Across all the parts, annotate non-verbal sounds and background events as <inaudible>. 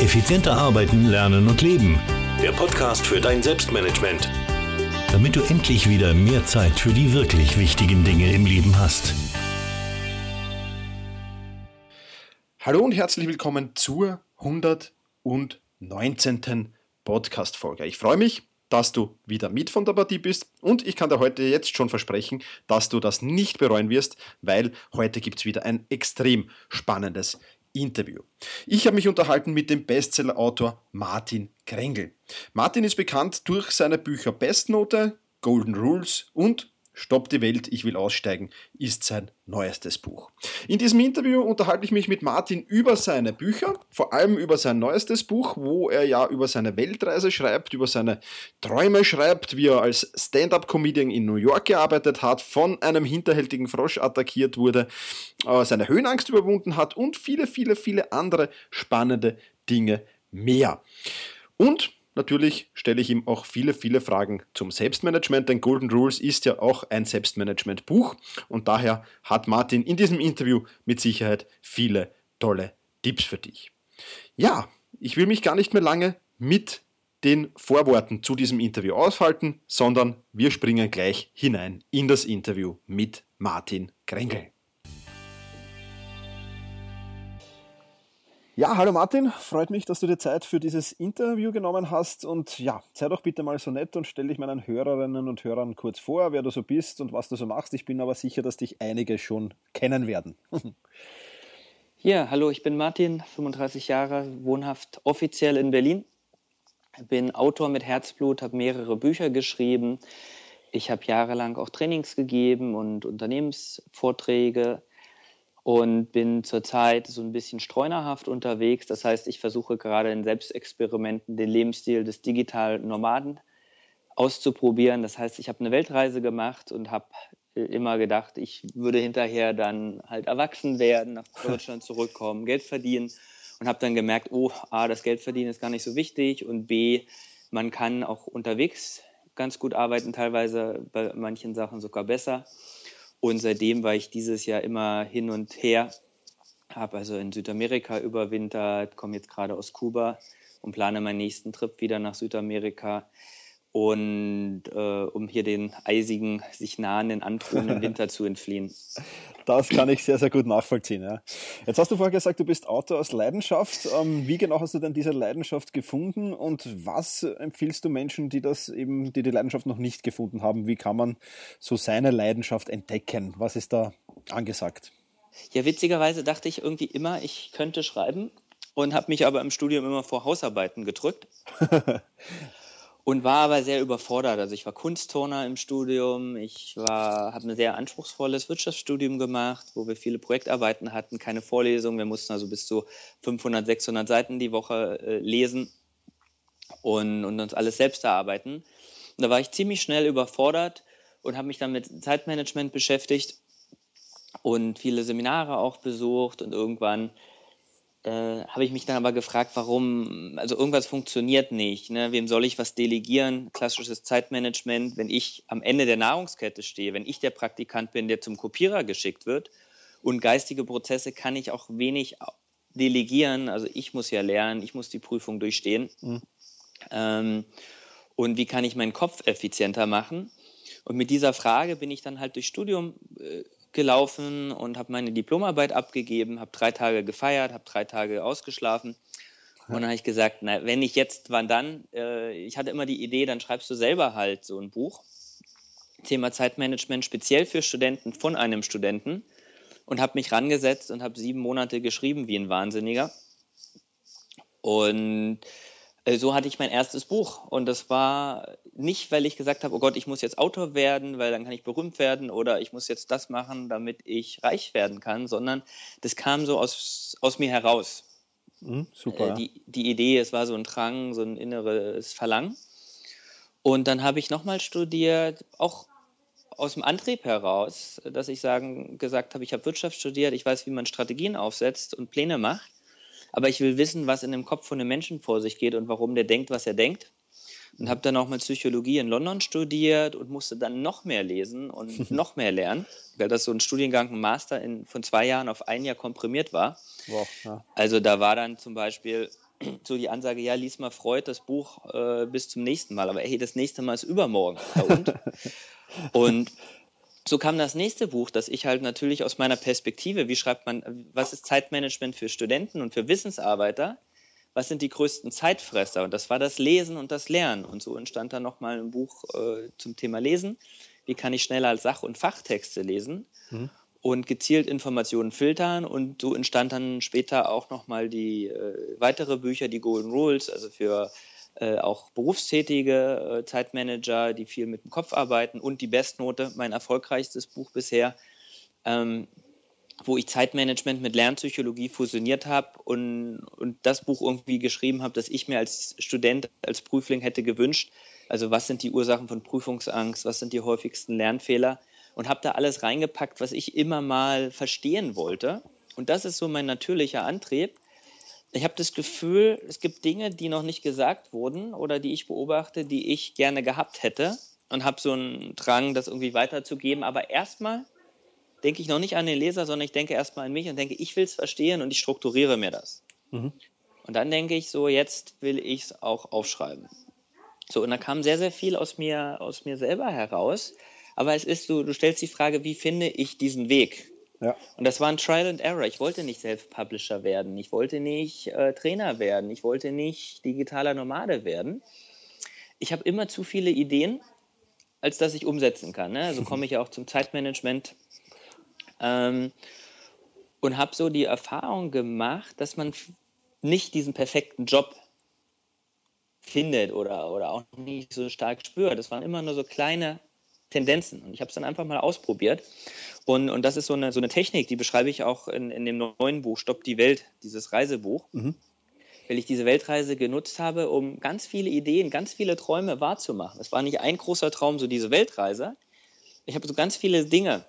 Effizienter arbeiten, lernen und leben. Der Podcast für dein Selbstmanagement. Damit du endlich wieder mehr Zeit für die wirklich wichtigen Dinge im Leben hast. Hallo und herzlich willkommen zur 119. Podcast-Folge. Ich freue mich, dass du wieder mit von der Partie bist und ich kann dir heute jetzt schon versprechen, dass du das nicht bereuen wirst, weil heute gibt es wieder ein extrem spannendes Interview. Ich habe mich unterhalten mit dem Bestsellerautor Martin Krengel. Martin ist bekannt durch seine Bücher Bestnote, Golden Rules und Stopp die Welt, ich will aussteigen, ist sein neuestes Buch. In diesem Interview unterhalte ich mich mit Martin über seine Bücher, vor allem über sein neuestes Buch, wo er ja über seine Weltreise schreibt, über seine Träume schreibt, wie er als Stand-up-Comedian in New York gearbeitet hat, von einem hinterhältigen Frosch attackiert wurde, äh, seine Höhenangst überwunden hat und viele, viele, viele andere spannende Dinge mehr. Und Natürlich stelle ich ihm auch viele, viele Fragen zum Selbstmanagement, denn Golden Rules ist ja auch ein Selbstmanagement-Buch und daher hat Martin in diesem Interview mit Sicherheit viele tolle Tipps für dich. Ja, ich will mich gar nicht mehr lange mit den Vorworten zu diesem Interview aushalten, sondern wir springen gleich hinein in das Interview mit Martin Krengel. Ja, hallo Martin, freut mich, dass du dir Zeit für dieses Interview genommen hast und ja, sei doch bitte mal so nett und stell dich meinen Hörerinnen und Hörern kurz vor, wer du so bist und was du so machst. Ich bin aber sicher, dass dich einige schon kennen werden. <laughs> ja, hallo, ich bin Martin, 35 Jahre, wohnhaft offiziell in Berlin. Bin Autor mit Herzblut, habe mehrere Bücher geschrieben. Ich habe jahrelang auch Trainings gegeben und Unternehmensvorträge und bin zurzeit so ein bisschen streunerhaft unterwegs. Das heißt, ich versuche gerade in Selbstexperimenten den Lebensstil des digitalen Nomaden auszuprobieren. Das heißt, ich habe eine Weltreise gemacht und habe äh, immer gedacht, ich würde hinterher dann halt erwachsen werden, nach Deutschland zurückkommen, Geld verdienen und habe dann gemerkt, oh, A, das Geld verdienen ist gar nicht so wichtig und B, man kann auch unterwegs ganz gut arbeiten, teilweise bei manchen Sachen sogar besser. Und seitdem war ich dieses Jahr immer hin und her, habe also in Südamerika überwintert, komme jetzt gerade aus Kuba und plane meinen nächsten Trip wieder nach Südamerika. Und äh, um hier den eisigen, sich nahenden, androhenden Winter zu entfliehen. <laughs> Das kann ich sehr, sehr gut nachvollziehen. Ja. Jetzt hast du vorher gesagt, du bist Autor aus Leidenschaft. Ähm, wie genau hast du denn diese Leidenschaft gefunden und was empfiehlst du Menschen, die das eben, die die Leidenschaft noch nicht gefunden haben? Wie kann man so seine Leidenschaft entdecken? Was ist da angesagt? Ja, witzigerweise dachte ich irgendwie immer, ich könnte schreiben und habe mich aber im Studium immer vor Hausarbeiten gedrückt. <laughs> und war aber sehr überfordert. Also ich war Kunstturner im Studium, ich habe ein sehr anspruchsvolles Wirtschaftsstudium gemacht, wo wir viele Projektarbeiten hatten, keine Vorlesungen. Wir mussten also bis zu 500, 600 Seiten die Woche äh, lesen und, und uns alles selbst erarbeiten. Und da war ich ziemlich schnell überfordert und habe mich dann mit Zeitmanagement beschäftigt und viele Seminare auch besucht und irgendwann äh, habe ich mich dann aber gefragt, warum, also irgendwas funktioniert nicht. Ne? Wem soll ich was delegieren? Klassisches Zeitmanagement, wenn ich am Ende der Nahrungskette stehe, wenn ich der Praktikant bin, der zum Kopierer geschickt wird. Und geistige Prozesse kann ich auch wenig delegieren. Also ich muss ja lernen, ich muss die Prüfung durchstehen. Mhm. Ähm, und wie kann ich meinen Kopf effizienter machen? Und mit dieser Frage bin ich dann halt durch Studium äh, gelaufen und habe meine Diplomarbeit abgegeben, habe drei Tage gefeiert, habe drei Tage ausgeschlafen. Und dann habe ich gesagt, na, wenn nicht jetzt, wann dann? Äh, ich hatte immer die Idee, dann schreibst du selber halt so ein Buch. Thema Zeitmanagement speziell für Studenten von einem Studenten und habe mich rangesetzt und habe sieben Monate geschrieben wie ein Wahnsinniger. Und so hatte ich mein erstes Buch. Und das war nicht, weil ich gesagt habe, oh Gott, ich muss jetzt Autor werden, weil dann kann ich berühmt werden oder ich muss jetzt das machen, damit ich reich werden kann, sondern das kam so aus, aus mir heraus. Mhm, super. Äh, die, die Idee, es war so ein Drang, so ein inneres Verlangen. Und dann habe ich nochmal studiert, auch aus dem Antrieb heraus, dass ich sagen, gesagt habe, ich habe Wirtschaft studiert, ich weiß, wie man Strategien aufsetzt und Pläne macht aber ich will wissen, was in dem Kopf von einem Menschen vor sich geht und warum der denkt, was er denkt. Und habe dann auch mal Psychologie in London studiert und musste dann noch mehr lesen und <laughs> noch mehr lernen, weil das so ein Studiengang, ein Master in, von zwei Jahren auf ein Jahr komprimiert war. Wow, ja. Also da war dann zum Beispiel <clears throat> so die Ansage, ja, lies mal Freud das Buch äh, bis zum nächsten Mal. Aber hey, das nächste Mal ist übermorgen. Ja, und? <laughs> und so kam das nächste Buch, das ich halt natürlich aus meiner Perspektive, wie schreibt man, was ist Zeitmanagement für Studenten und für Wissensarbeiter? Was sind die größten Zeitfresser? Und das war das Lesen und das Lernen. Und so entstand dann nochmal ein Buch äh, zum Thema Lesen. Wie kann ich schneller Sach- und Fachtexte lesen? Mhm und gezielt Informationen filtern. Und so entstand dann später auch nochmal die äh, weitere Bücher, die Golden Rules, also für äh, auch berufstätige äh, Zeitmanager, die viel mit dem Kopf arbeiten und die Bestnote, mein erfolgreichstes Buch bisher, ähm, wo ich Zeitmanagement mit Lernpsychologie fusioniert habe und, und das Buch irgendwie geschrieben habe, das ich mir als Student, als Prüfling hätte gewünscht. Also was sind die Ursachen von Prüfungsangst, was sind die häufigsten Lernfehler? und habe da alles reingepackt, was ich immer mal verstehen wollte. Und das ist so mein natürlicher Antrieb. Ich habe das Gefühl, es gibt Dinge, die noch nicht gesagt wurden oder die ich beobachte, die ich gerne gehabt hätte und habe so einen Drang, das irgendwie weiterzugeben. Aber erstmal denke ich noch nicht an den Leser, sondern ich denke erstmal an mich und denke, ich will es verstehen und ich strukturiere mir das. Mhm. Und dann denke ich so, jetzt will ich es auch aufschreiben. So, und da kam sehr, sehr viel aus mir, aus mir selber heraus. Aber es ist so, du stellst die Frage, wie finde ich diesen Weg? Ja. Und das war ein Trial and Error. Ich wollte nicht Self-Publisher werden. Ich wollte nicht äh, Trainer werden. Ich wollte nicht digitaler Nomade werden. Ich habe immer zu viele Ideen, als dass ich umsetzen kann. Ne? Also <laughs> komme ich ja auch zum Zeitmanagement ähm, und habe so die Erfahrung gemacht, dass man nicht diesen perfekten Job findet oder, oder auch nicht so stark spürt. Das waren immer nur so kleine Tendenzen. Und ich habe es dann einfach mal ausprobiert. Und, und das ist so eine, so eine Technik, die beschreibe ich auch in, in dem neuen Buch, Stopp die Welt, dieses Reisebuch. Mhm. Weil ich diese Weltreise genutzt habe, um ganz viele Ideen, ganz viele Träume wahrzumachen. Es war nicht ein großer Traum, so diese Weltreise. Ich habe so ganz viele Dinge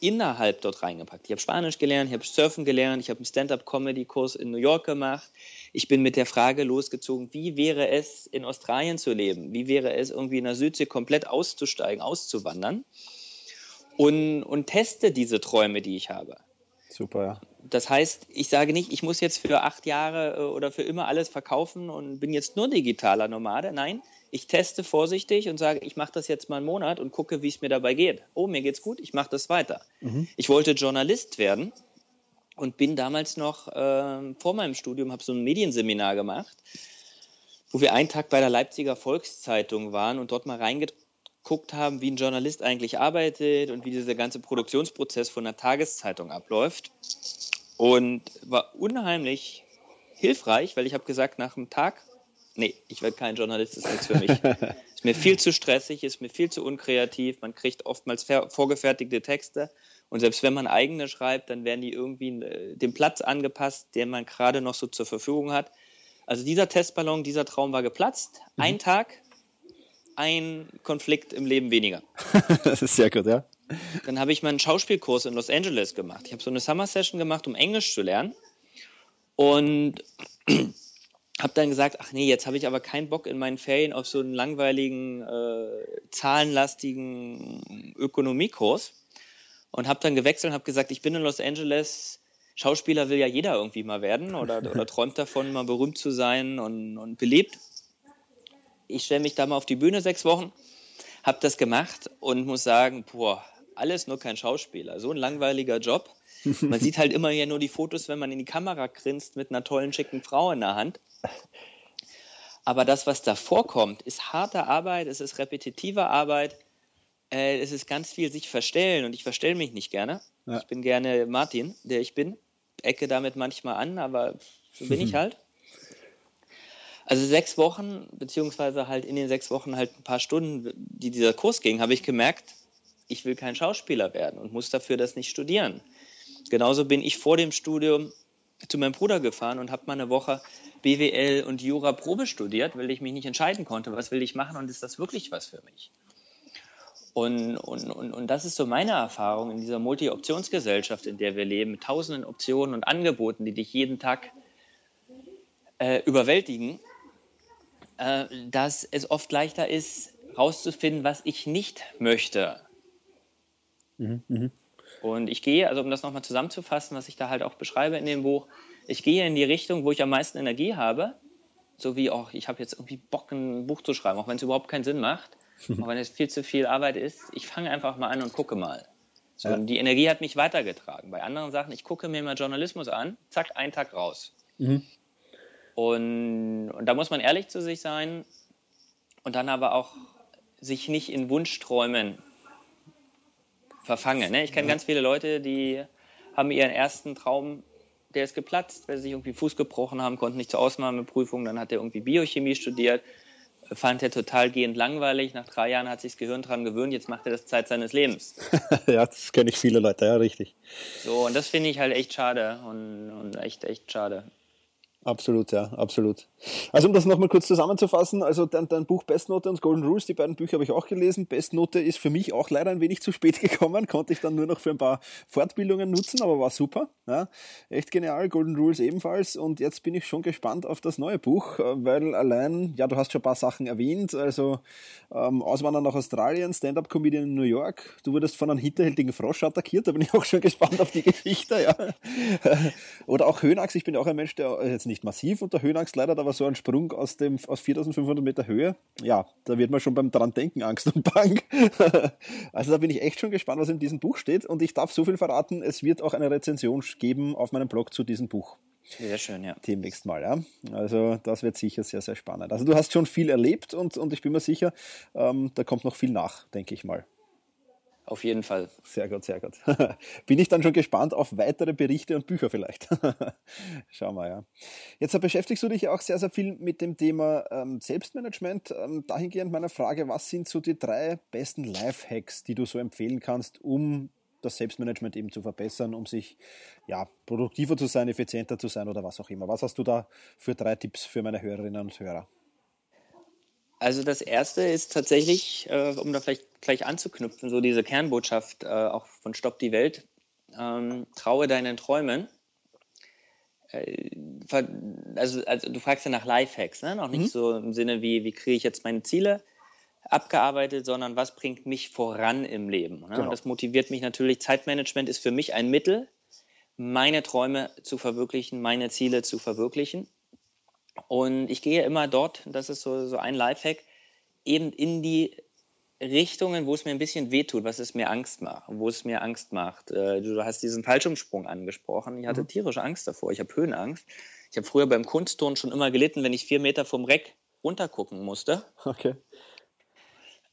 innerhalb dort reingepackt. Ich habe Spanisch gelernt, ich habe Surfen gelernt, ich habe einen Stand-up-Comedy-Kurs in New York gemacht. Ich bin mit der Frage losgezogen, wie wäre es, in Australien zu leben? Wie wäre es, irgendwie in der Südsee komplett auszusteigen, auszuwandern? Und, und teste diese Träume, die ich habe. Super, ja. Das heißt, ich sage nicht, ich muss jetzt für acht Jahre äh, oder für immer alles verkaufen und bin jetzt nur digitaler Nomade. Nein, ich teste vorsichtig und sage, ich mache das jetzt mal einen Monat und gucke, wie es mir dabei geht. Oh, mir geht's gut, ich mache das weiter. Mhm. Ich wollte Journalist werden und bin damals noch äh, vor meinem Studium, habe so ein Medienseminar gemacht, wo wir einen Tag bei der Leipziger Volkszeitung waren und dort mal reingeguckt haben, wie ein Journalist eigentlich arbeitet und wie dieser ganze Produktionsprozess von einer Tageszeitung abläuft. Und war unheimlich hilfreich, weil ich habe gesagt, nach einem Tag nee, ich werde kein Journalist, das ist nichts für mich. <laughs> ist mir viel zu stressig, ist mir viel zu unkreativ. Man kriegt oftmals vorgefertigte Texte und selbst wenn man eigene schreibt, dann werden die irgendwie äh, dem Platz angepasst, den man gerade noch so zur Verfügung hat. Also dieser Testballon, dieser Traum war geplatzt. Mhm. Ein Tag, ein Konflikt im Leben weniger. <laughs> das ist sehr gut, ja. Dann habe ich meinen Schauspielkurs in Los Angeles gemacht. Ich habe so eine Summer Session gemacht, um Englisch zu lernen. Und <clears throat> habe dann gesagt, ach nee, jetzt habe ich aber keinen Bock in meinen Ferien auf so einen langweiligen, äh, zahlenlastigen Ökonomiekurs und habe dann gewechselt und habe gesagt, ich bin in Los Angeles, Schauspieler will ja jeder irgendwie mal werden oder, <laughs> oder träumt davon, mal berühmt zu sein und, und belebt. Ich stelle mich da mal auf die Bühne sechs Wochen, habe das gemacht und muss sagen, boah, alles nur kein Schauspieler, so ein langweiliger Job. Man <laughs> sieht halt immer ja nur die Fotos, wenn man in die Kamera grinst mit einer tollen, schicken Frau in der Hand. Aber das, was da vorkommt, ist harte Arbeit, es ist repetitive Arbeit, äh, es ist ganz viel sich verstellen und ich verstelle mich nicht gerne. Ja. Ich bin gerne Martin, der ich bin, ecke damit manchmal an, aber so bin ich <laughs> halt. Also sechs Wochen, beziehungsweise halt in den sechs Wochen halt ein paar Stunden, die dieser Kurs ging, habe ich gemerkt, ich will kein Schauspieler werden und muss dafür das nicht studieren. Genauso bin ich vor dem Studium zu meinem Bruder gefahren und habe mal eine Woche BWL und Jura Probe studiert, weil ich mich nicht entscheiden konnte, was will ich machen und ist das wirklich was für mich. Und, und, und, und das ist so meine Erfahrung in dieser Multi-Optionsgesellschaft, in der wir leben, mit tausenden Optionen und Angeboten, die dich jeden Tag äh, überwältigen, äh, dass es oft leichter ist, herauszufinden, was ich nicht möchte. Mhm, mh. Und ich gehe, also um das nochmal zusammenzufassen, was ich da halt auch beschreibe in dem Buch, ich gehe in die Richtung, wo ich am meisten Energie habe. so wie auch, ich habe jetzt irgendwie Bock, ein Buch zu schreiben, auch wenn es überhaupt keinen Sinn macht, <laughs> auch wenn es viel zu viel Arbeit ist. Ich fange einfach mal an und gucke mal. So, ja. Die Energie hat mich weitergetragen. Bei anderen Sachen, ich gucke mir mal Journalismus an, zack, einen Tag raus. Mhm. Und, und da muss man ehrlich zu sich sein und dann aber auch sich nicht in Wunschträumen verfangen. Ne? Ich kenne ja. ganz viele Leute, die haben ihren ersten Traum, der ist geplatzt, weil sie sich irgendwie Fuß gebrochen haben, konnten nicht zur Ausnahmeprüfung, dann hat er irgendwie Biochemie studiert, fand er total gehend langweilig. Nach drei Jahren hat sich das Gehirn dran gewöhnt, jetzt macht er das Zeit seines Lebens. <laughs> ja, das kenne ich viele Leute, ja, richtig. So, und das finde ich halt echt schade und, und echt, echt schade. Absolut, ja, absolut. Also um das nochmal kurz zusammenzufassen, also dein, dein Buch Bestnote und Golden Rules, die beiden Bücher habe ich auch gelesen. Bestnote ist für mich auch leider ein wenig zu spät <laughs> gekommen, konnte ich dann nur noch für ein paar Fortbildungen nutzen, aber war super. Ja, echt genial, Golden Rules ebenfalls. Und jetzt bin ich schon gespannt auf das neue Buch, äh, weil allein, ja, du hast schon ein paar Sachen erwähnt, also ähm, Auswandern nach Australien, Stand-Up-Comedian in New York, du wurdest von einem hinterhältigen Frosch attackiert, da bin ich <laughs> auch schon gespannt auf die Geschichte, ja. <laughs> Oder auch Höhenachs, ich bin auch ein Mensch, der jetzt nicht massiv unter Höhenangst leidet, aber so ein Sprung aus, dem, aus 4500 Meter Höhe, ja, da wird man schon beim dran denken, Angst und Bang. <laughs> also da bin ich echt schon gespannt, was in diesem Buch steht und ich darf so viel verraten, es wird auch eine Rezension geben auf meinem Blog zu diesem Buch. Sehr schön, ja. Demnächst mal, ja. Also das wird sicher sehr, sehr spannend. Also du hast schon viel erlebt und, und ich bin mir sicher, ähm, da kommt noch viel nach, denke ich mal. Auf jeden Fall. Sehr gut, sehr gut. <laughs> Bin ich dann schon gespannt auf weitere Berichte und Bücher vielleicht. <laughs> Schau mal, ja. Jetzt beschäftigst du dich ja auch sehr, sehr viel mit dem Thema ähm, Selbstmanagement. Ähm, dahingehend meine Frage, was sind so die drei besten Lifehacks, die du so empfehlen kannst, um das Selbstmanagement eben zu verbessern, um sich ja, produktiver zu sein, effizienter zu sein oder was auch immer. Was hast du da für drei Tipps für meine Hörerinnen und Hörer? Also das erste ist tatsächlich, äh, um da vielleicht gleich anzuknüpfen, so diese Kernbotschaft äh, auch von Stopp die Welt, ähm, traue deinen Träumen. Äh, also, also du fragst ja nach Lifehacks, ne? noch nicht mhm. so im Sinne wie, wie kriege ich jetzt meine Ziele abgearbeitet, sondern was bringt mich voran im Leben. Ne? Genau. Und das motiviert mich natürlich. Zeitmanagement ist für mich ein Mittel, meine Träume zu verwirklichen, meine Ziele zu verwirklichen. Und ich gehe immer dort, das ist so, so ein Lifehack, eben in die Richtungen, wo es mir ein bisschen wehtut, was es mir Angst macht, wo es mir Angst macht. Äh, du hast diesen Fallschirmsprung angesprochen. Ich hatte mhm. tierische Angst davor. Ich habe Höhenangst. Ich habe früher beim Kunstturnen schon immer gelitten, wenn ich vier Meter vom Reck runtergucken musste. Okay.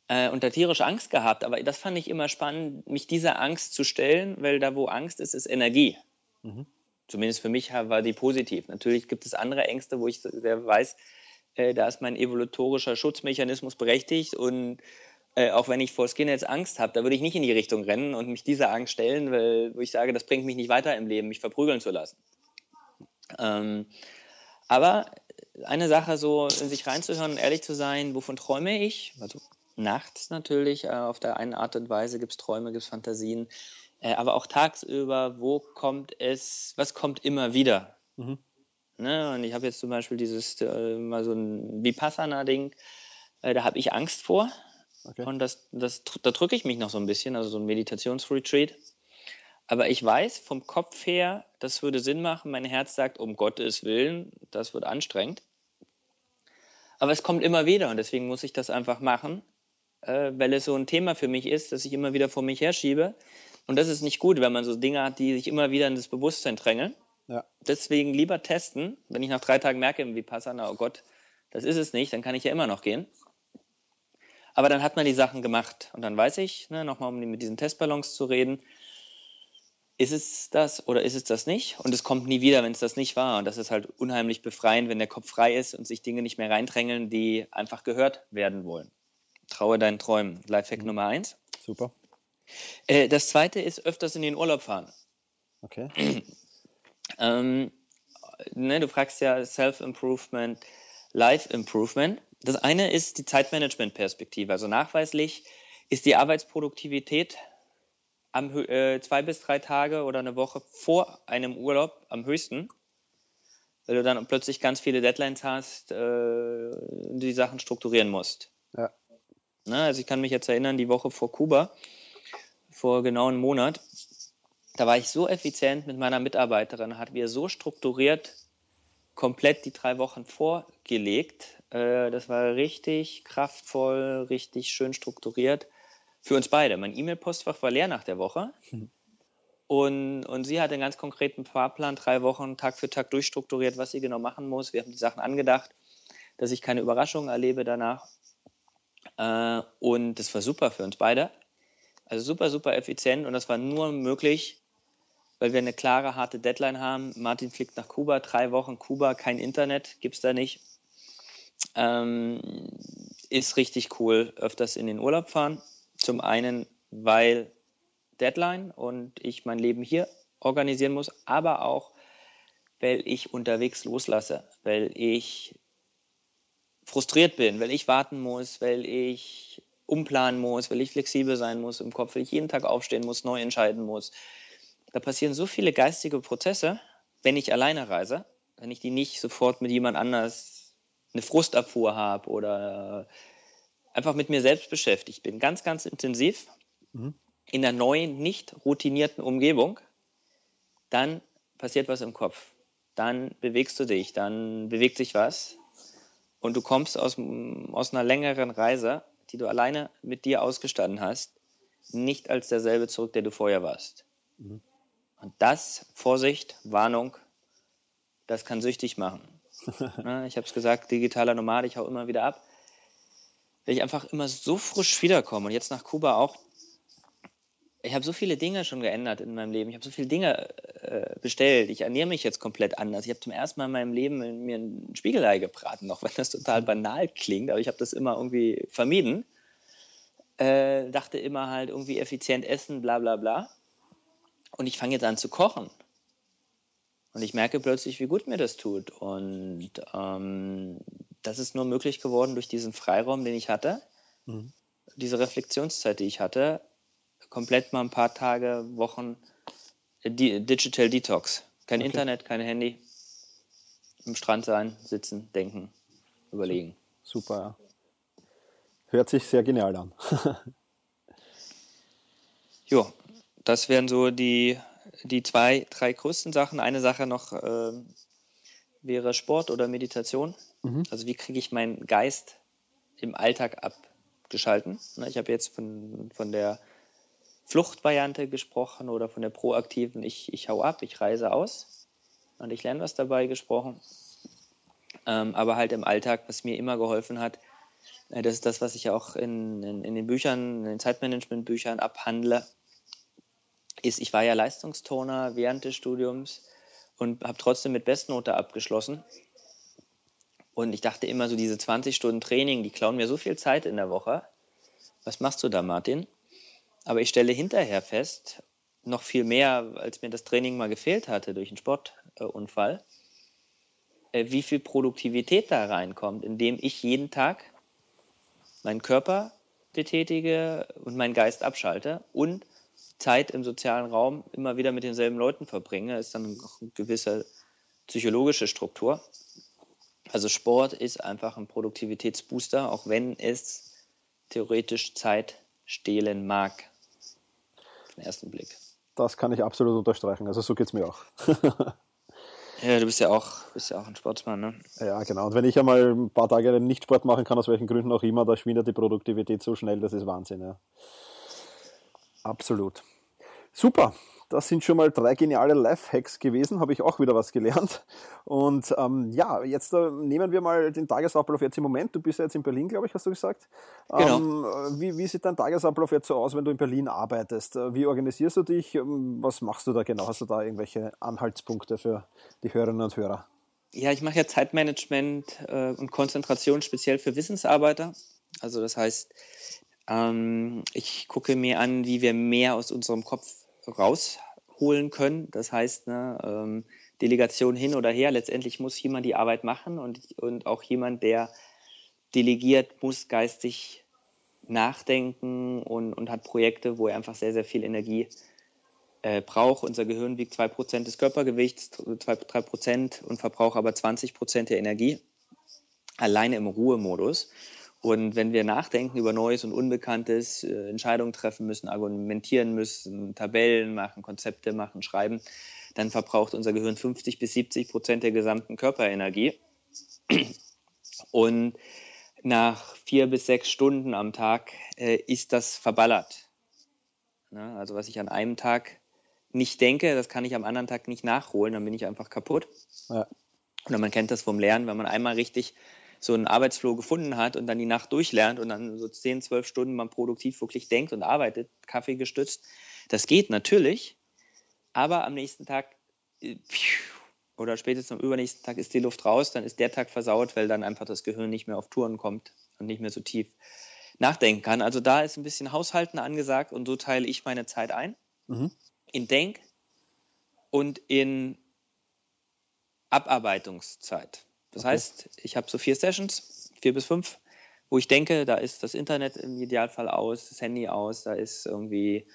Äh, und da tierische Angst gehabt. Aber das fand ich immer spannend, mich dieser Angst zu stellen, weil da, wo Angst ist, ist Energie. Mhm zumindest für mich war die positiv. Natürlich gibt es andere Ängste, wo ich sehr weiß, äh, da ist mein evolutorischer Schutzmechanismus berechtigt und äh, auch wenn ich vor Skinheads Angst habe, da würde ich nicht in die Richtung rennen und mich dieser Angst stellen, weil wo ich sage, das bringt mich nicht weiter im Leben, mich verprügeln zu lassen. Ähm, aber eine Sache, so in sich reinzuhören und ehrlich zu sein, wovon träume ich? Also nachts natürlich, äh, auf der einen Art und Weise gibt es Träume, gibt es Fantasien äh, aber auch tagsüber, wo kommt es, was kommt immer wieder? Mhm. Ne? Und ich habe jetzt zum Beispiel dieses, äh, mal so ein Vipassana-Ding, äh, da habe ich Angst vor. Okay. Und das, das, da drücke ich mich noch so ein bisschen, also so ein Meditationsretreat. Aber ich weiß vom Kopf her, das würde Sinn machen. Mein Herz sagt, um Gottes Willen, das wird anstrengend. Aber es kommt immer wieder und deswegen muss ich das einfach machen, äh, weil es so ein Thema für mich ist, das ich immer wieder vor mich herschiebe. Und das ist nicht gut, wenn man so Dinge hat, die sich immer wieder in das Bewusstsein drängeln. Ja. Deswegen lieber testen. Wenn ich nach drei Tagen merke, wie Passana, oh Gott, das ist es nicht, dann kann ich ja immer noch gehen. Aber dann hat man die Sachen gemacht. Und dann weiß ich, ne, nochmal um mit diesen Testballons zu reden, ist es das oder ist es das nicht? Und es kommt nie wieder, wenn es das nicht war. Und das ist halt unheimlich befreiend, wenn der Kopf frei ist und sich Dinge nicht mehr reindrängeln, die einfach gehört werden wollen. Traue deinen Träumen. Lifehack mhm. Nummer eins. Super. Äh, das zweite ist öfters in den Urlaub fahren. Okay. <clears throat> ähm, ne, du fragst ja Self-Improvement, Life-Improvement. Das eine ist die Zeitmanagement-Perspektive. Also nachweislich ist die Arbeitsproduktivität am, äh, zwei bis drei Tage oder eine Woche vor einem Urlaub am höchsten, weil du dann plötzlich ganz viele Deadlines hast, äh, die Sachen strukturieren musst. Ja. Ne, also ich kann mich jetzt erinnern, die Woche vor Kuba vor genau einem Monat. Da war ich so effizient mit meiner Mitarbeiterin, hat wir so strukturiert komplett die drei Wochen vorgelegt. Äh, das war richtig kraftvoll, richtig schön strukturiert. Für uns beide. Mein E-Mail-Postfach war leer nach der Woche. <laughs> Und, und sie hat einen ganz konkreten Fahrplan, drei Wochen Tag für Tag durchstrukturiert, was sie genau machen muss. Wir haben die Sachen angedacht, dass ich keine Überraschungen erlebe danach. Äh, und das war super für uns beide. Also super, super effizient. Und das war nur möglich, weil wir eine klare, harte Deadline haben. Martin fliegt nach Kuba, drei Wochen Kuba, kein Internet, gibt es da nicht. Ähm, ist richtig cool, öfters in den Urlaub fahren. Zum einen, weil Deadline und ich mein Leben hier organisieren muss, aber auch, weil ich unterwegs loslasse, weil ich frustriert bin, weil ich warten muss, weil ich umplanen muss, weil ich flexibel sein muss im Kopf, weil ich jeden Tag aufstehen muss, neu entscheiden muss. Da passieren so viele geistige Prozesse, wenn ich alleine reise, wenn ich die nicht sofort mit jemand anders eine Frustabfuhr habe oder einfach mit mir selbst beschäftigt bin. Ganz, ganz intensiv. Mhm in der neuen, nicht routinierten Umgebung, dann passiert was im Kopf. Dann bewegst du dich, dann bewegt sich was und du kommst aus, aus einer längeren Reise, die du alleine mit dir ausgestanden hast, nicht als derselbe zurück, der du vorher warst. Mhm. Und das, Vorsicht, Warnung, das kann süchtig machen. <laughs> ich habe es gesagt, digitaler Nomad, ich hau immer wieder ab. Weil ich einfach immer so frisch wiederkomme und jetzt nach Kuba auch ich habe so viele Dinge schon geändert in meinem Leben. Ich habe so viele Dinge äh, bestellt. Ich ernähre mich jetzt komplett anders. Ich habe zum ersten Mal in meinem Leben mir ein Spiegelei gebraten, auch wenn das total banal klingt, aber ich habe das immer irgendwie vermieden. Äh, dachte immer halt irgendwie effizient essen, bla bla bla. Und ich fange jetzt an zu kochen. Und ich merke plötzlich, wie gut mir das tut. Und ähm, das ist nur möglich geworden durch diesen Freiraum, den ich hatte. Mhm. Diese Reflexionszeit, die ich hatte, komplett mal ein paar Tage, Wochen äh, Digital Detox. Kein okay. Internet, kein Handy. Im Strand sein, sitzen, denken, überlegen. Super, ja. Hört sich sehr genial an. <laughs> jo, das wären so die, die zwei, drei größten Sachen. Eine Sache noch äh, wäre Sport oder Meditation. Mhm. Also wie kriege ich meinen Geist im Alltag abgeschalten? Ich habe jetzt von, von der Fluchtvariante gesprochen oder von der proaktiven ich, ich hau ab, ich reise aus und ich lerne was dabei gesprochen. Ähm, aber halt im Alltag, was mir immer geholfen hat, äh, das ist das, was ich auch in, in, in den Büchern, in den Zeitmanagement-Büchern abhandle, ist, ich war ja Leistungstoner während des Studiums und habe trotzdem mit Bestnote abgeschlossen. Und ich dachte immer so, diese 20 Stunden Training, die klauen mir so viel Zeit in der Woche. Was machst du da, Martin? Aber ich stelle hinterher fest, noch viel mehr, als mir das Training mal gefehlt hatte durch einen Sportunfall, äh, wie viel Produktivität da reinkommt, indem ich jeden Tag meinen Körper betätige und meinen Geist abschalte und Zeit im sozialen Raum immer wieder mit denselben Leuten verbringe, ist dann eine gewisse psychologische Struktur. Also Sport ist einfach ein Produktivitätsbooster, auch wenn es theoretisch Zeit stehlen mag den ersten Blick. Das kann ich absolut unterstreichen. Also so geht es mir auch. <laughs> ja, du bist ja auch, bist ja auch ein Sportsmann, ne? Ja, genau. Und wenn ich einmal ein paar Tage nicht Sport machen kann, aus welchen Gründen auch immer, da schwindet die Produktivität so schnell, das ist Wahnsinn, ja. Absolut. Super. Das sind schon mal drei geniale Life-Hacks gewesen, habe ich auch wieder was gelernt. Und ähm, ja, jetzt äh, nehmen wir mal den Tagesablauf jetzt im Moment. Du bist ja jetzt in Berlin, glaube ich, hast du gesagt. Genau. Ähm, wie, wie sieht dein Tagesablauf jetzt so aus, wenn du in Berlin arbeitest? Äh, wie organisierst du dich? Ähm, was machst du da genau? Hast du da irgendwelche Anhaltspunkte für die Hörerinnen und Hörer? Ja, ich mache ja Zeitmanagement äh, und Konzentration speziell für Wissensarbeiter. Also das heißt, ähm, ich gucke mir an, wie wir mehr aus unserem Kopf rausholen können. Das heißt, ne, ähm, Delegation hin oder her, letztendlich muss jemand die Arbeit machen und, und auch jemand, der delegiert, muss geistig nachdenken und, und hat Projekte, wo er einfach sehr, sehr viel Energie äh, braucht. Unser Gehirn wiegt 2% des Körpergewichts, 2-3% und verbraucht aber 20% der Energie, alleine im Ruhemodus. Und wenn wir nachdenken über Neues und Unbekanntes, äh, Entscheidungen treffen müssen, argumentieren müssen, Tabellen machen, Konzepte machen, schreiben, dann verbraucht unser Gehirn 50 bis 70 Prozent der gesamten Körperenergie. Und nach vier bis sechs Stunden am Tag äh, ist das verballert. Ne? Also was ich an einem Tag nicht denke, das kann ich am anderen Tag nicht nachholen, dann bin ich einfach kaputt. Ja. Oder man kennt das vom Lernen, wenn man einmal richtig so einen Arbeitsflow gefunden hat und dann die Nacht durchlernt und dann so 10, 12 Stunden man produktiv wirklich denkt und arbeitet, Kaffee gestützt. Das geht natürlich, aber am nächsten Tag äh, oder spätestens am übernächsten Tag ist die Luft raus, dann ist der Tag versaut, weil dann einfach das Gehirn nicht mehr auf Touren kommt und nicht mehr so tief nachdenken kann. Also da ist ein bisschen Haushalten angesagt und so teile ich meine Zeit ein. Mhm. In Denk- und in Abarbeitungszeit. Das okay. heißt, ich habe so vier Sessions, vier bis fünf, wo ich denke, da ist das Internet im Idealfall aus, das Handy aus, da ist irgendwie,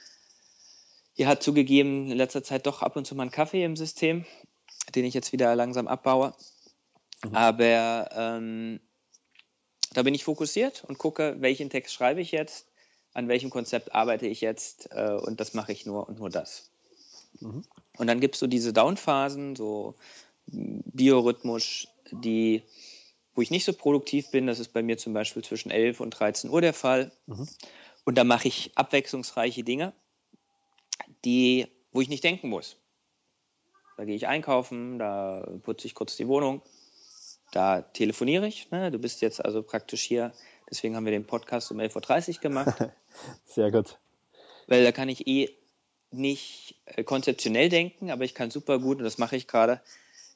hier hat zugegeben in letzter Zeit doch ab und zu mal einen Kaffee im System, den ich jetzt wieder langsam abbaue. Mhm. Aber ähm, da bin ich fokussiert und gucke, welchen Text schreibe ich jetzt, an welchem Konzept arbeite ich jetzt äh, und das mache ich nur und nur das. Mhm. Und dann gibt es so diese Downphasen, so biorhythmisch die, wo ich nicht so produktiv bin. Das ist bei mir zum Beispiel zwischen 11 und 13 Uhr der Fall. Mhm. Und da mache ich abwechslungsreiche Dinge, die, wo ich nicht denken muss. Da gehe ich einkaufen, da putze ich kurz die Wohnung, da telefoniere ich. Ne? Du bist jetzt also praktisch hier, deswegen haben wir den Podcast um 11.30 Uhr gemacht. <laughs> Sehr gut. Weil da kann ich eh nicht äh, konzeptionell denken, aber ich kann super gut, und das mache ich gerade,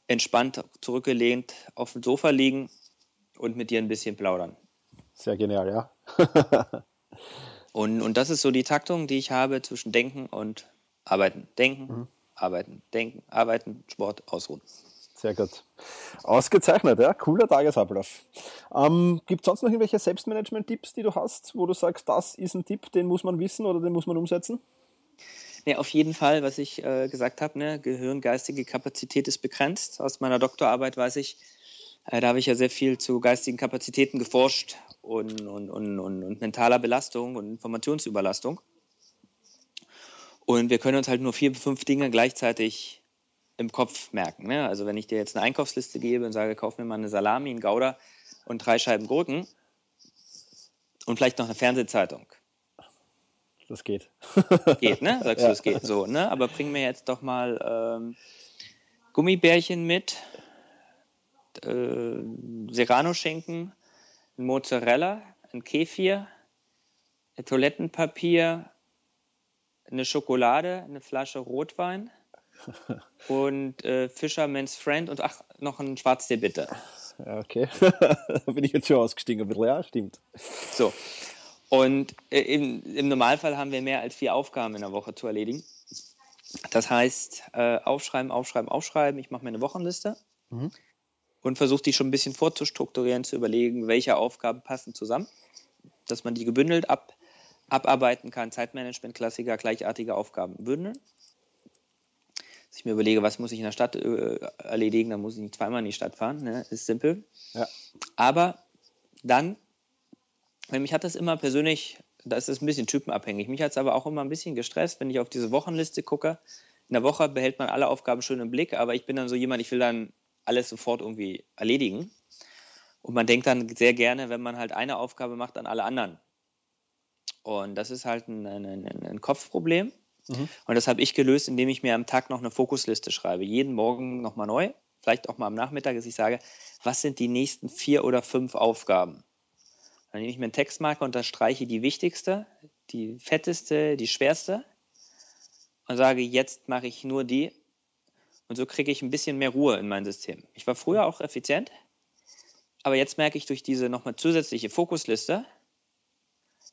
entspannt zurückgelehnt auf dem Sofa liegen und mit dir ein bisschen plaudern. Sehr genial, ja. <laughs> und, und das ist so die Taktung, die ich habe zwischen Denken und Arbeiten. Denken, mhm. Arbeiten, Denken, Arbeiten, Sport, Ausruhen. Sehr gut. Ausgezeichnet, ja. Cooler Tagesablauf. Ähm, Gibt es sonst noch irgendwelche Selbstmanagement-Tipps, die du hast, wo du sagst, das ist ein Tipp, den muss man wissen oder den muss man umsetzen? Ja, auf jeden Fall, was ich äh, gesagt habe, ne, gehirngeistige Kapazität ist begrenzt. Aus meiner Doktorarbeit weiß ich, äh, da habe ich ja sehr viel zu geistigen Kapazitäten geforscht und, und, und, und, und mentaler Belastung und Informationsüberlastung. Und wir können uns halt nur vier, fünf Dinge gleichzeitig im Kopf merken. Ne? Also wenn ich dir jetzt eine Einkaufsliste gebe und sage, kauf mir mal eine Salami, einen Gouda und drei Scheiben Gurken und vielleicht noch eine Fernsehzeitung das geht. Geht, ne? <laughs> Sagst ja. du, es geht so, ne? Aber bring mir jetzt doch mal ähm, Gummibärchen mit, äh, Serrano-Schinken, Mozzarella, ein Kefir, ein Toilettenpapier, eine Schokolade, eine Flasche Rotwein <laughs> und äh, Fisherman's Friend und ach, noch ein Schwarztee bitte. Ja, okay. <laughs> da bin ich jetzt schon ausgestiegen, ja, stimmt. So, und äh, im, im, Normalfall haben wir mehr als vier Aufgaben in der Woche zu erledigen. Das heißt, äh, aufschreiben, aufschreiben, aufschreiben. Ich mache mir eine Wochenliste mhm. und versuche die schon ein bisschen vorzustrukturieren, zu überlegen, welche Aufgaben passen zusammen, dass man die gebündelt ab, abarbeiten kann. Zeitmanagement-Klassiker, gleichartige Aufgaben bündeln. Dass ich mir überlege, was muss ich in der Stadt äh, erledigen, dann muss ich nicht zweimal in die Stadt fahren. Ne? Ist simpel. Ja. Aber dann mich hat das immer persönlich, das ist ein bisschen typenabhängig. Mich hat es aber auch immer ein bisschen gestresst, wenn ich auf diese Wochenliste gucke. In der Woche behält man alle Aufgaben schön im Blick, aber ich bin dann so jemand, ich will dann alles sofort irgendwie erledigen. Und man denkt dann sehr gerne, wenn man halt eine Aufgabe macht, an alle anderen. Und das ist halt ein, ein, ein Kopfproblem. Mhm. Und das habe ich gelöst, indem ich mir am Tag noch eine Fokusliste schreibe. Jeden Morgen nochmal neu, vielleicht auch mal am Nachmittag, dass ich sage, was sind die nächsten vier oder fünf Aufgaben? Dann nehme ich mir einen Textmarker und unterstreiche die wichtigste, die fetteste, die schwerste und sage, jetzt mache ich nur die. Und so kriege ich ein bisschen mehr Ruhe in mein System. Ich war früher auch effizient, aber jetzt merke ich durch diese nochmal zusätzliche Fokusliste,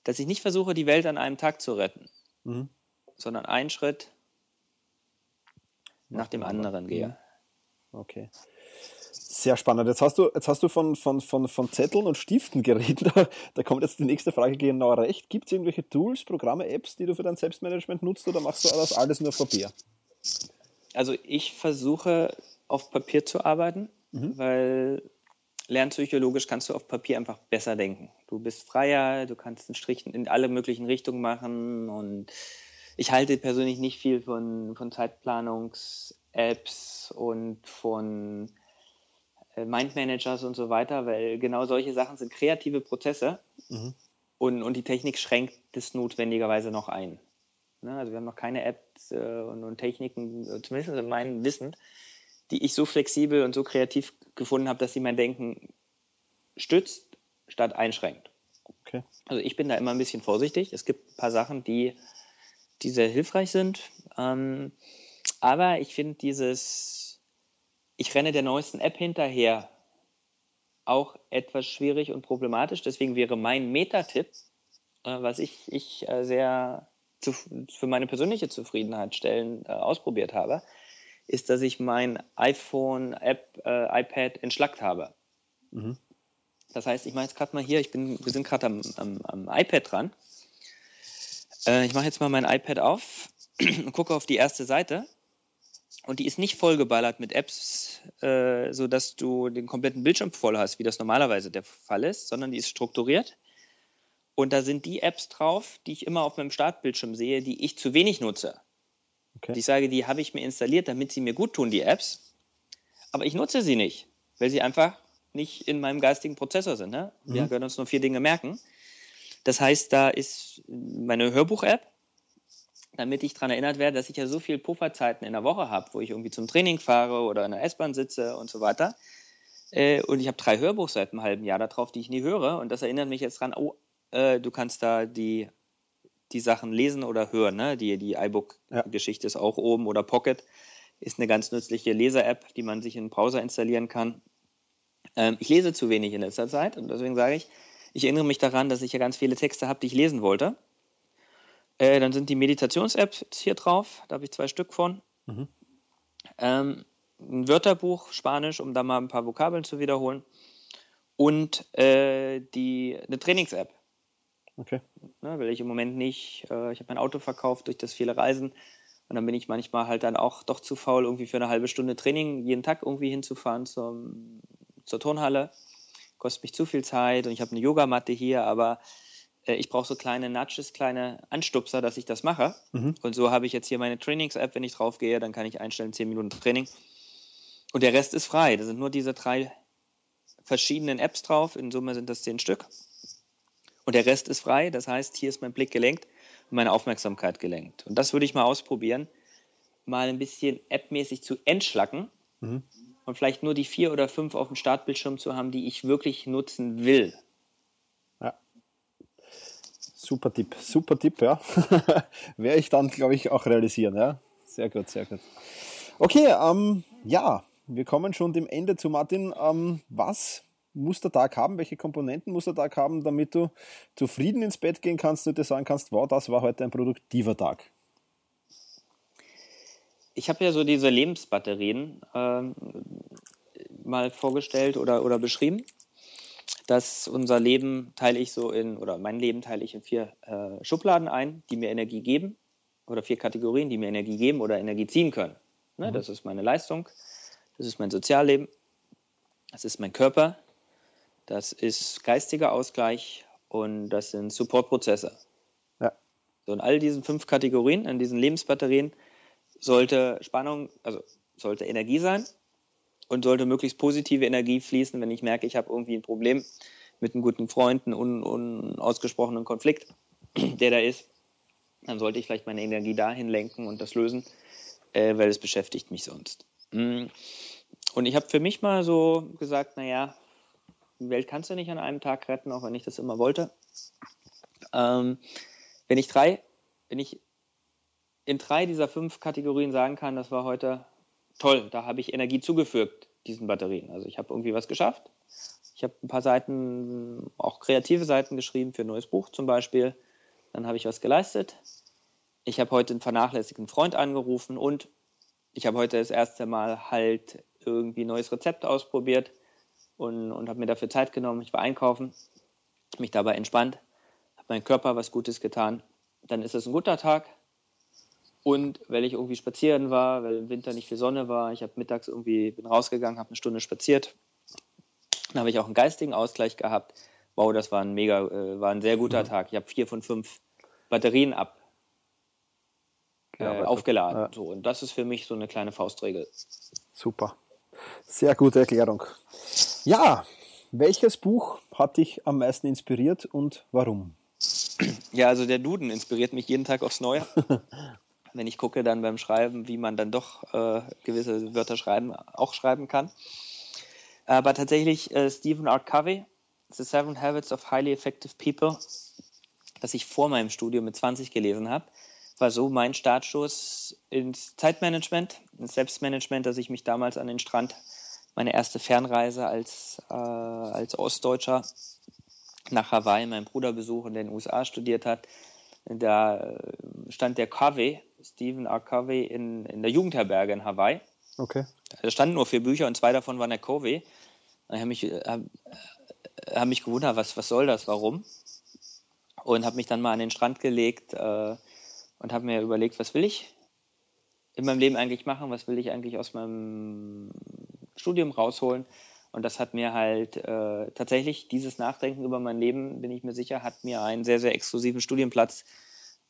dass ich nicht versuche, die Welt an einem Tag zu retten, mhm. sondern einen Schritt nach dem anderen gehe. Okay. Sehr spannend. Jetzt hast du, jetzt hast du von, von, von, von Zetteln und Stiften geredet. <laughs> Da kommt jetzt die nächste Frage genau recht. Gibt es irgendwelche Tools, Programme, Apps, die du für dein Selbstmanagement nutzt oder machst du das alles nur auf Papier? Also ich versuche auf Papier zu arbeiten, mhm. weil lernpsychologisch kannst du auf Papier einfach besser denken. Du bist freier, du kannst einen Strich in alle möglichen Richtungen machen und ich halte persönlich nicht viel von, von Zeitplanungs-Apps und von Mindmanagers und so weiter, weil genau solche Sachen sind kreative Prozesse mhm. und, und die Technik schränkt das notwendigerweise noch ein. Ne? Also wir haben noch keine Apps äh, und, und, Techniken, äh, zumindest in meinem Wissen, die ich so flexibel und so kreativ gefunden habe, dass sie mein Denken stützt statt einschränkt. Okay. Also ich bin da immer ein bisschen vorsichtig. Es gibt ein paar Sachen, die, die sehr hilfreich sind. Ähm, aber ich finde dieses, ich renne der neuesten App hinterher, auch etwas schwierig und problematisch. Deswegen wäre mein Meta-Tipp, äh, was ich, ich äh, sehr zu, für meine persönliche Zufriedenheit stellen, äh, ausprobiert habe, ist, dass ich mein iPhone, App, äh, iPad entschlackt habe. Mhm. Das heißt, ich mache jetzt gerade mal hier, ich bin, wir sind gerade am, am, am, iPad dran. Äh, ich mache jetzt mal mein iPad auf <clears throat> und gucke auf die erste Seite. Und die ist nicht vollgeballert mit Apps, äh, sodass du den kompletten Bildschirm voll hast, wie das normalerweise der Fall ist, sondern die ist strukturiert. Und da sind die Apps drauf, die ich immer auf meinem Startbildschirm sehe, die ich zu wenig nutze. Okay. Ich sage, die habe ich mir installiert, damit sie mir gut tun, die Apps. Aber ich nutze sie nicht, weil sie einfach nicht in meinem geistigen Prozessor sind. Ne? Mhm. Wir können uns nur vier Dinge merken. Das heißt, da ist meine Hörbuch-App, damit ich daran erinnert werde, dass ich ja so viele Pufferzeiten in der Woche habe, wo ich irgendwie zum Training fahre oder in der S-Bahn sitze und so weiter. Äh, und ich habe drei Hörbuch seit einem halben Jahr darauf, die ich nie höre. Und das erinnert mich jetzt dran, oh, äh, du kannst da die die Sachen lesen oder hören. Ne? Die, die iBook-Geschichte ja. ist auch oben oder Pocket ist eine ganz nützliche Leser-App, die man sich in den Browser installieren kann. Ähm, ich lese zu wenig in letzter Zeit und deswegen sage ich, ich erinnere mich daran, dass ich ja ganz viele Texte habe, die ich lesen wollte. Äh, dann sind die Meditations-Apps hier drauf, da habe ich zwei Stück von. Mhm. Ähm, ein Wörterbuch, Spanisch, um da mal ein paar Vokabeln zu wiederholen. Und äh, die, eine Trainings-App. Okay. Ne, weil ich im Moment nicht, äh, ich habe mein Auto verkauft durch das viele Reisen und dann bin ich manchmal halt dann auch doch zu faul, irgendwie für eine halbe Stunde Training jeden Tag irgendwie hinzufahren zum, zur Turnhalle. Kostet mich zu viel Zeit und ich habe eine Yogamatte hier, aber ich brauche so kleine Nudges, kleine Anstupser, dass ich das mache. Mhm. Und so habe ich jetzt hier meine Trainings-App, wenn ich drauf gehe, dann kann ich einstellen 10 Minuten Training. Und der Rest ist frei. Da sind nur diese drei verschiedenen Apps drauf. In Summe sind das 10 Stück. Und der Rest ist frei. Das heißt, hier ist mein Blick gelenkt und meine Aufmerksamkeit gelenkt. Und das würde ich mal ausprobieren, mal ein bisschen appmäßig zu entschlacken mhm. und vielleicht nur die vier oder fünf auf dem Startbildschirm zu haben, die ich wirklich nutzen will. Super Tipp, super Tipp, ja. <laughs> Werde ich dann, glaube ich, auch realisieren, ja. Sehr gut, sehr gut. Okay, ähm, ja, wir kommen schon dem Ende zu Martin. Ähm, was muss der Tag haben? Welche Komponenten muss der Tag haben, damit du zufrieden ins Bett gehen kannst und dir sagen kannst, wow, das war heute ein produktiver Tag? Ich habe ja so diese Lebensbatterien äh, mal vorgestellt oder, oder beschrieben. Dass unser Leben teile ich so in, oder mein Leben teile ich in vier äh, Schubladen ein, die mir Energie geben, oder vier Kategorien, die mir Energie geben oder Energie ziehen können. Ne, mhm. Das ist meine Leistung, das ist mein Sozialleben, das ist mein Körper, das ist geistiger Ausgleich und das sind Supportprozesse. Ja. So in all diesen fünf Kategorien, in diesen Lebensbatterien, sollte Spannung, also sollte Energie sein und sollte möglichst positive Energie fließen, wenn ich merke, ich habe irgendwie ein Problem mit einem guten Freund, einen un, unausgesprochenen Konflikt, <clears throat> der da ist, dann sollte ich vielleicht meine Energie dahin lenken und das lösen, äh, weil es beschäftigt mich sonst. Mm. Und ich habe für mich mal so gesagt, naja, die Welt kannst du nicht an einem Tag retten, auch wenn ich das immer wollte. Ähm, wenn ich drei, wenn ich in drei dieser fünf Kategorien sagen kann, das war heute toll, da habe ich Energie zugefügt, diesen Batterien. Also ich habe irgendwie was geschafft. Ich habe ein paar Seiten, auch kreative Seiten geschrieben für ein neues Buch zum Beispiel. Dann habe ich was geleistet. Ich habe heute einen vernachlässigten Freund angerufen und ich habe heute das erste Mal halt irgendwie ein neues Rezept ausprobiert und, und habe mir dafür Zeit genommen. Ich war einkaufen, mich dabei entspannt, habe meinem Körper was Gutes getan. Dann ist es ein guter Tag. Und weil ich irgendwie spazieren war, weil im Winter nicht viel Sonne war, ich habe mittags irgendwie bin rausgegangen, habe eine Stunde spaziert, Dann habe ich auch einen geistigen Ausgleich gehabt. Wow, das war ein mega, äh, war ein sehr guter mhm. Tag. Ich habe vier von fünf Batterien ab äh, ja, aufgeladen. Ja. So, und das ist für mich so eine kleine Faustregel. Super. Sehr gute Erklärung. Ja, welches Buch hat dich am meisten inspiriert und warum? Ja, also der Duden inspiriert mich jeden Tag aufs Neue. <laughs> Wenn ich gucke dann beim Schreiben, wie man dann doch äh, gewisse Wörter schreiben, auch schreiben kann. Aber tatsächlich äh, Stephen R. Covey, The Seven Habits of Highly Effective People, das ich vor meinem Studium mit 20 gelesen habe, war so mein Startschuss ins Zeitmanagement, ins Selbstmanagement, dass ich mich damals an den Strand, meine erste Fernreise als, äh, als Ostdeutscher nach Hawaii, meinen Bruder besuchen, der in den USA studiert hat. Da äh, stand der Covey, Stephen R. Covey, in, in der Jugendherberge in Hawaii. Okay. Da standen nur vier Bücher und zwei davon waren der Covey. Ich habe mich, hab, hab mich gewundert, was, was soll das, warum? Und habe mich dann mal an den Strand gelegt äh, und habe mir überlegt, was will ich in meinem Leben eigentlich machen, was will ich eigentlich aus meinem Studium rausholen. Und das hat mir halt äh, tatsächlich dieses Nachdenken über mein Leben, bin ich mir sicher, hat mir einen sehr, sehr exklusiven Studienplatz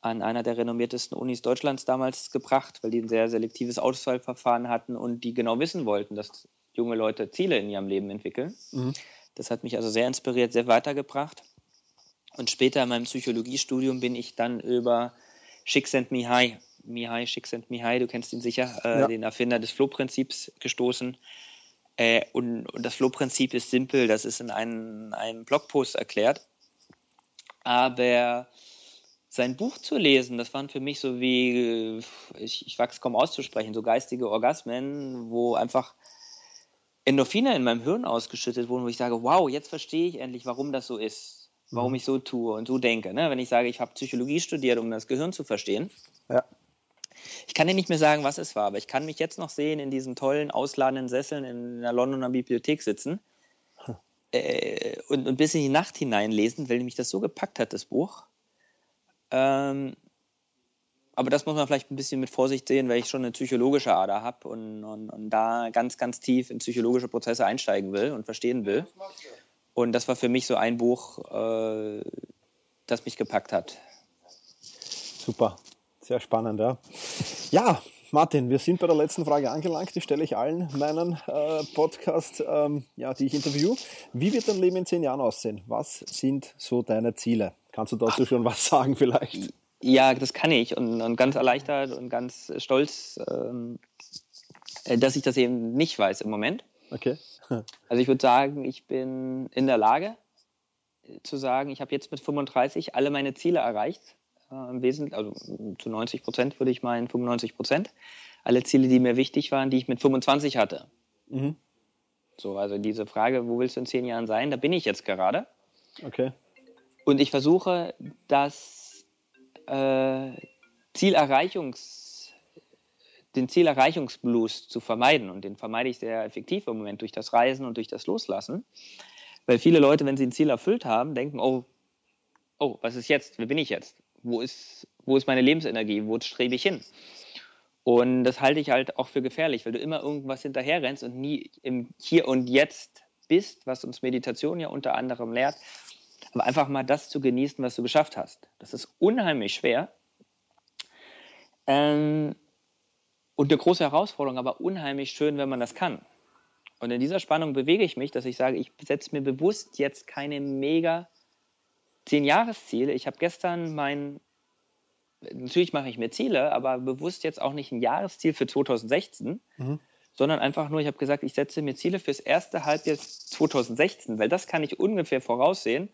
an einer der renommiertesten Unis Deutschlands damals gebracht, weil die ein sehr selektives Auswahlverfahren hatten und die genau wissen wollten, dass junge Leute Ziele in ihrem Leben entwickeln. Mhm. Das hat mich also sehr inspiriert, sehr weitergebracht. Und später in meinem Psychologiestudium bin ich dann über Csikszentmihalyi, Mihai, Csikszentmihalyi, du kennst ihn sicher, äh, ja. den Erfinder des Flow-Prinzips gestoßen. Äh, und, und, das Flow-Prinzip ist simpel, das ist in einem, einem Blogpost erklärt. Aber sein Buch zu lesen, das waren für mich so wie, ich, ich wachse kaum auszusprechen, so geistige Orgasmen, wo einfach Endorphine in meinem Hirn ausgeschüttet wurden, wo ich sage, wow, jetzt verstehe ich endlich, warum das so ist, warum mhm. ich so tue und so denke. Ne? Wenn ich sage, ich habe Psychologie studiert, um das Gehirn zu verstehen. Ja. Ich kann dir nicht mehr sagen, was es war, aber ich kann mich jetzt noch sehen in diesen tollen, ausladenden Sesseln in der Londoner Bibliothek sitzen hm. äh, und, und bis in die Nacht hineinlesen, weil mich das so gepackt hat, das Buch. Ähm, aber das muss man vielleicht ein bisschen mit Vorsicht sehen, weil ich schon eine psychologische Ader habe und, und, und, da ganz, ganz tief in psychologische Prozesse einsteigen will und verstehen will. Und das war für mich so ein Buch, äh, das mich gepackt hat. Super, sehr spannend, ja. Ja, Martin, wir sind bei der letzten Frage angelangt. Die stelle ich allen meinen äh, Podcast, ähm, ja, die ich interview. Wie wird dein Leben in zehn Jahren aussehen? Was sind so deine Ziele? Kannst du dazu schon was sagen vielleicht? Ja, das kann ich und, und ganz erleichtert und ganz stolz, ähm, äh, dass ich das eben nicht weiß im Moment. Okay. <laughs> also ich würde sagen, ich bin in der Lage äh, zu sagen, ich habe jetzt mit 35 alle meine Ziele erreicht. Äh, Im Wesentlichen, also zu 90 Prozent würde ich meinen, 95 Prozent. Alle Ziele, die mir wichtig waren, die ich mit 25 hatte. Mhm. So, also diese Frage, wo willst du in zehn Jahren sein, da bin ich jetzt gerade. Okay. Und ich versuche, das äh, Zielerreichungs, den Zielerreichungsblues zu vermeiden. Und den vermeide ich sehr effektiv im Moment durch das Reisen und durch das Loslassen. Weil viele Leute, wenn sie ein Ziel erfüllt haben, denken, oh, oh, was ist jetzt? Wer bin ich jetzt? Wo ist, wo ist meine Lebensenergie? Wo strebe ich hin? Und das halte ich halt auch für gefährlich, weil du immer irgendwas hinterherrennst und nie im Hier und Jetzt bist, was uns Meditation ja unter anderem lehrt, aber einfach mal das zu genießen, was du geschafft hast. Das ist unheimlich schwer. Ähm, und eine große Herausforderung, aber unheimlich schön, wenn man das kann. Und in dieser Spannung bewege ich mich, dass ich sage, ich setze mir bewusst jetzt keine mega zehn Jahresziele. Ich habe gestern mein, natürlich mache ich mir Ziele, aber bewusst jetzt auch nicht ein Jahresziel für 2016, mhm. sondern einfach nur, ich habe gesagt, ich setze mir Ziele fürs erste Halbjahr 2016, weil das kann ich ungefähr voraussehen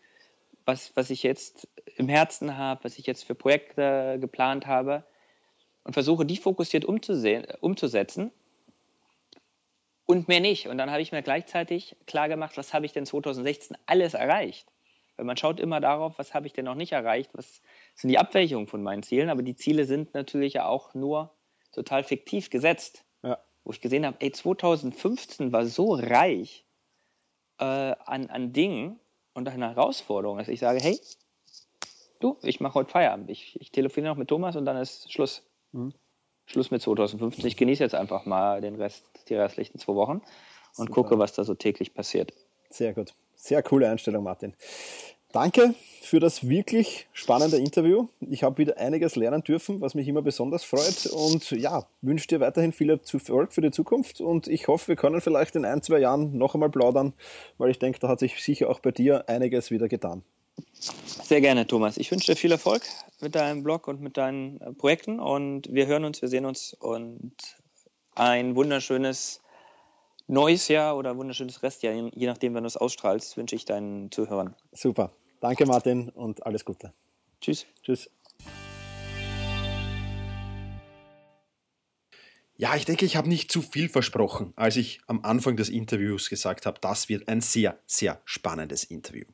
was, was ich jetzt im Herzen habe, was ich jetzt für Projekte geplant habe und versuche, die fokussiert umzusetzen und mehr nicht. Und dann habe ich mir gleichzeitig klar gemacht, was habe ich denn 2016 alles erreicht. Weil man schaut immer darauf, was habe ich denn noch nicht erreicht, was sind die Abweichungen von meinen Zielen, aber die Ziele sind natürlich ja auch nur total fiktiv gesetzt. Ja. Wo ich gesehen habe, ey, 2015 war so reich äh, an, an Dingen, und eine Herausforderung ist. Ich sage, hey, du, ich mache heute Feierabend. Ich, ich telefoniere noch mit Thomas und dann ist Schluss. Mhm. Schluss mit 2015. Ich genieße jetzt einfach mal den Rest, die restlichen zwei Wochen und Super. gucke, was da so täglich passiert. Sehr gut. Sehr coole Einstellung, Martin. Danke für das wirklich spannende Interview. Ich habe wieder einiges lernen dürfen, was mich immer besonders freut. Und ja, wünsche dir weiterhin viel Erfolg für die Zukunft. Und ich hoffe, wir können vielleicht in ein, zwei Jahren noch einmal plaudern, weil ich denke, da hat sich sicher auch bei dir einiges wieder getan. Sehr gerne, Thomas. Ich wünsche dir viel Erfolg mit deinem Blog und mit deinen äh, Projekten. Und wir hören uns, wir sehen uns und ein wunderschönes neues Jahr oder wunderschönes Restjahr, je nachdem, wenn du es ausstrahlst, wünsche ich deinen Zuhörern. Super. Danke, Martin, und alles Gute. Tschüss. Tschüss. Ja, ich denke, ich habe nicht zu viel versprochen, als ich am Anfang des Interviews gesagt habe, das wird ein sehr, sehr spannendes Interview.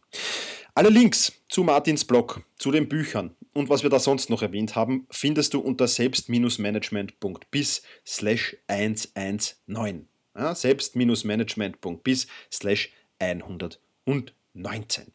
Alle Links zu Martins Blog, zu den Büchern und was wir da sonst noch erwähnt haben, findest du unter selbst-management.bis slash 119. Ja, selbst-management.bis slash 119.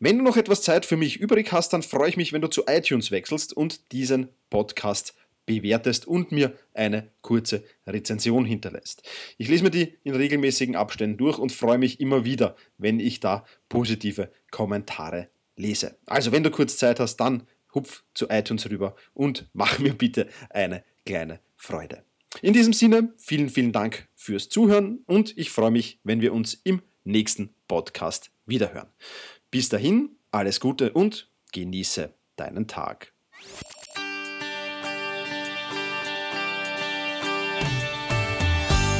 Wenn du noch etwas Zeit für mich übrig hast, dann freue ich mich, wenn du zu iTunes wechselst und diesen Podcast bewertest und mir eine kurze Rezension hinterlässt. Ich lese mir die in regelmäßigen Abständen durch und freue mich immer wieder, wenn ich da positive Kommentare lese. Also, wenn du kurz Zeit hast, dann hupf zu iTunes rüber und mach mir bitte eine kleine Freude. In diesem Sinne, vielen, vielen Dank fürs Zuhören und ich freue mich, wenn wir uns im nächsten Podcast wiederhören. Bis dahin, alles Gute und genieße deinen Tag.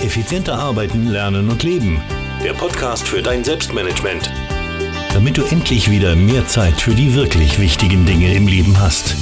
Effizienter arbeiten, lernen und leben. Der Podcast für dein Selbstmanagement. Damit du endlich wieder mehr Zeit für die wirklich wichtigen Dinge im Leben hast.